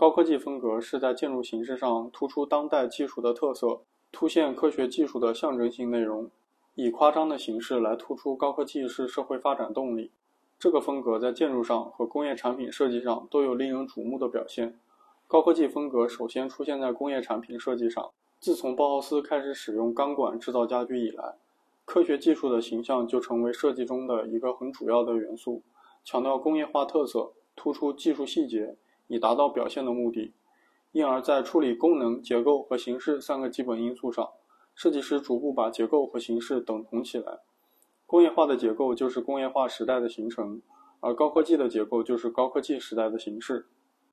高科技风格是在建筑形式上突出当代技术的特色，凸显科学技术的象征性内容，以夸张的形式来突出高科技是社会发展动力。这个风格在建筑上和工业产品设计上都有令人瞩目的表现。高科技风格首先出现在工业产品设计上，自从包豪斯开始使用钢管制造家具以来，科学技术的形象就成为设计中的一个很主要的元素，强调工业化特色，突出技术细节。以达到表现的目的，因而，在处理功能、结构和形式三个基本因素上，设计师逐步把结构和形式等同起来。工业化的结构就是工业化时代的形成，而高科技的结构就是高科技时代的形式。